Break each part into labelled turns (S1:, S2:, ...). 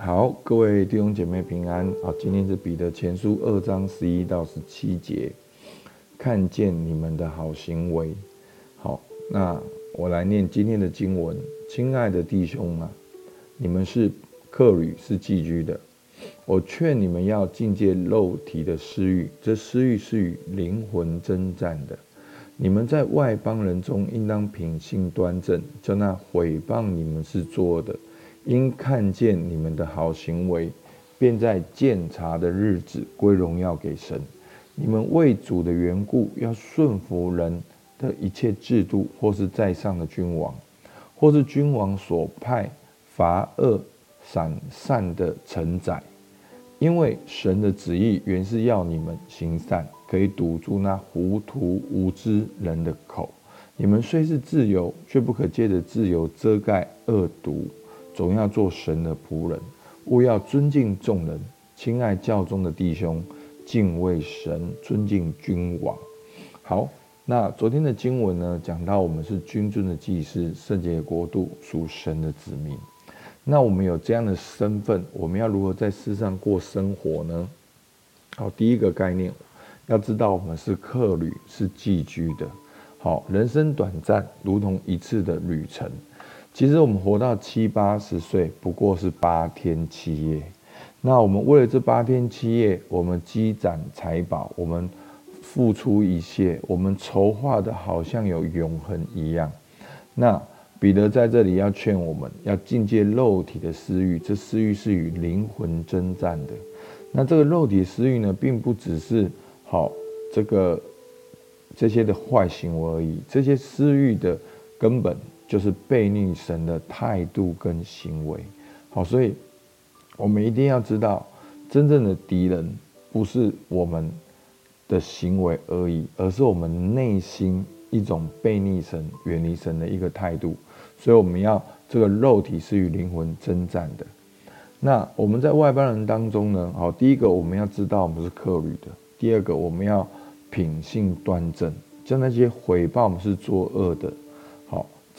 S1: 好，各位弟兄姐妹平安。好，今天是彼得前书二章十一到十七节，看见你们的好行为。好，那我来念今天的经文。亲爱的弟兄啊，你们是客旅，是寄居的。我劝你们要禁戒肉体的私欲，这私欲是与灵魂争战的。你们在外邦人中应当品性端正，叫那毁谤你们是作的，因看见你们的好行为，便在鉴察的日子归荣耀给神。你们为主的缘故，要顺服人的一切制度，或是在上的君王，或是君王所派罚恶赏善的臣宰。因为神的旨意原是要你们行善，可以堵住那糊涂无知人的口。你们虽是自由，却不可借着自由遮盖恶毒，总要做神的仆人。务要尊敬众人，亲爱教中的弟兄，敬畏神，尊敬君王。好，那昨天的经文呢，讲到我们是君尊的祭司，圣洁的国度，属神的子民。那我们有这样的身份，我们要如何在世上过生活呢？好，第一个概念，要知道我们是客旅，是寄居的。好，人生短暂，如同一次的旅程。其实我们活到七八十岁，不过是八天七夜。那我们为了这八天七夜，我们积攒财宝，我们付出一切，我们筹划的好像有永恒一样。那彼得在这里要劝我们，要禁戒肉体的私欲，这私欲是与灵魂争战的。那这个肉体私欲呢，并不只是好这个这些的坏行为而已，这些私欲的根本就是悖逆神的态度跟行为。好，所以我们一定要知道，真正的敌人不是我们的行为而已，而是我们内心一种悖逆神、远离神的一个态度。所以我们要这个肉体是与灵魂争战的。那我们在外邦人当中呢？好，第一个我们要知道我们是客旅的。第二个我们要品性端正，将那些回报我们是作恶的。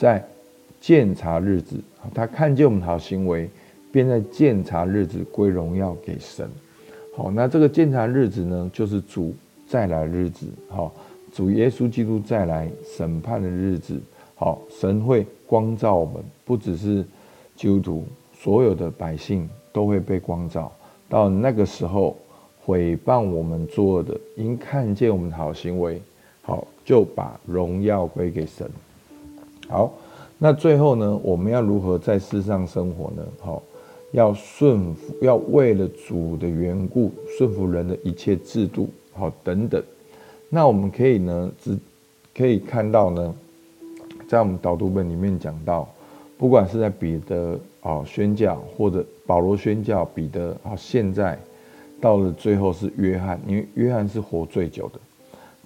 S1: 在鉴察日子，他看见我们好行为，便在鉴察日子归荣耀给神。好，那这个鉴察日子呢，就是主再来日子。好，主耶稣基督再来审判的日子。好，神会光照我们，不只是基督徒，所有的百姓都会被光照。到那个时候，毁谤我们作恶的，因看见我们好行为，好就把荣耀归给神。好，那最后呢，我们要如何在世上生活呢？好，要顺服，要为了主的缘故，顺服人的一切制度，好等等。那我们可以呢，只可以看到呢。在我们导读本里面讲到，不管是在彼得啊宣教，或者保罗宣教，彼得啊，现在到了最后是约翰，因为约翰是活最久的。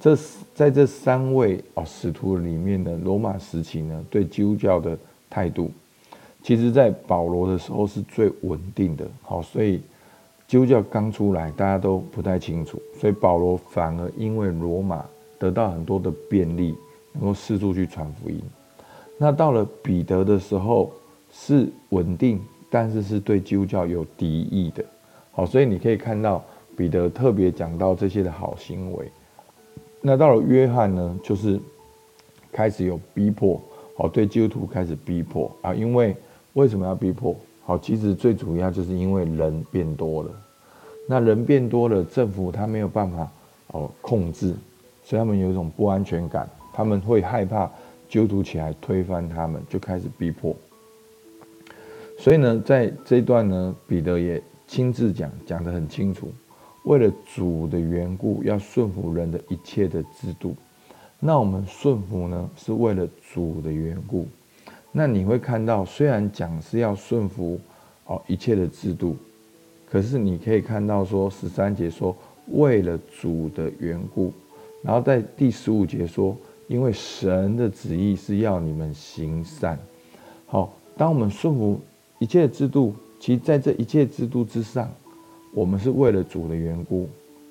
S1: 这在这三位啊使徒里面的罗马时期呢，对基督教的态度，其实在保罗的时候是最稳定的。好，所以基督教刚出来，大家都不太清楚，所以保罗反而因为罗马得到很多的便利。能够四处去传福音，那到了彼得的时候是稳定，但是是对基督教有敌意的。好，所以你可以看到彼得特别讲到这些的好行为。那到了约翰呢，就是开始有逼迫，好，对基督徒开始逼迫啊。因为为什么要逼迫？好，其实最主要就是因为人变多了。那人变多了，政府他没有办法哦控制，所以他们有一种不安全感。他们会害怕基督徒起来推翻他们，就开始逼迫。所以呢，在这一段呢，彼得也亲自讲，讲得很清楚。为了主的缘故，要顺服人的一切的制度。那我们顺服呢，是为了主的缘故。那你会看到，虽然讲是要顺服哦一切的制度，可是你可以看到说十三节说为了主的缘故，然后在第十五节说。因为神的旨意是要你们行善，好，当我们顺服一切制度，其实在这一切制度之上，我们是为了主的缘故，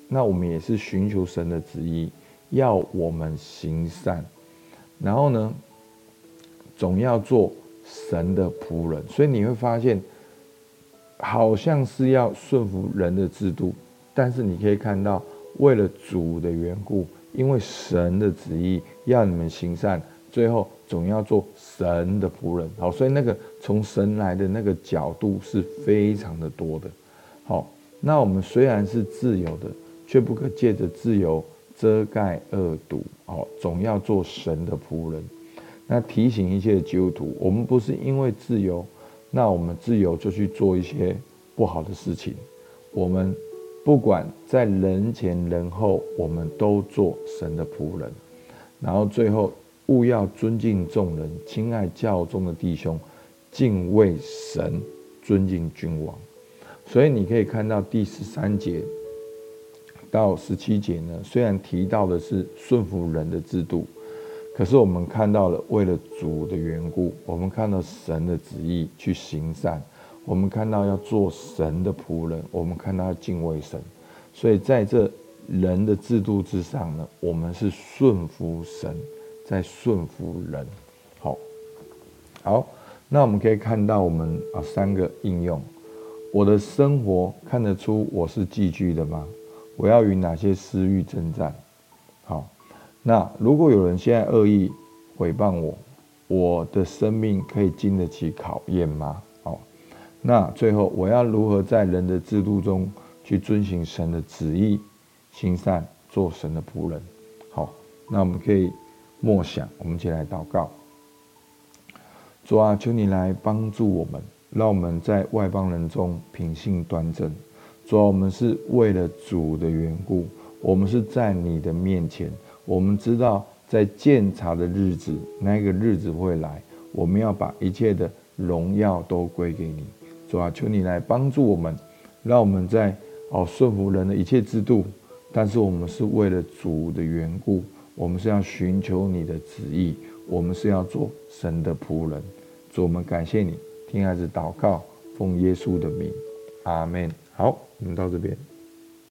S1: 那我们也是寻求神的旨意，要我们行善，然后呢，总要做神的仆人。所以你会发现，好像是要顺服人的制度，但是你可以看到，为了主的缘故，因为神的旨意要你们行善，最后总要做神的仆人。好，所以那个从神来的那个角度是非常的多的。好，那我们虽然是自由的，却不可借着自由遮盖恶毒。哦，总要做神的仆人。那提醒一切基督徒，我们不是因为自由。那我们自由就去做一些不好的事情，我们不管在人前人后，我们都做神的仆人。然后最后，务要尊敬众人，亲爱教中的弟兄，敬畏神，尊敬君王。所以你可以看到第十三节到十七节呢，虽然提到的是顺服人的制度。可是我们看到了，为了主的缘故，我们看到神的旨意去行善，我们看到要做神的仆人，我们看到敬畏神，所以在这人的制度之上呢，我们是顺服神，在顺服人。好，好，那我们可以看到我们啊三个应用，我的生活看得出我是寄居的吗？我要与哪些私欲征战？好。那如果有人现在恶意诽谤我，我的生命可以经得起考验吗？好，那最后我要如何在人的制度中去遵行神的旨意，行善，做神的仆人？好，那我们可以默想，我们一起来祷告。主啊，求你来帮助我们，让我们在外邦人中品性端正。主啊，我们是为了主的缘故，我们是在你的面前。我们知道，在鉴察的日子，那个日子会来，我们要把一切的荣耀都归给你，主啊，求你来帮助我们，让我们在哦顺服人的一切制度，但是我们是为了主的缘故，我们是要寻求你的旨意，我们是要做神的仆人。主，我们感谢你，听孩子祷告，奉耶稣的名，阿门。好，我们到这边。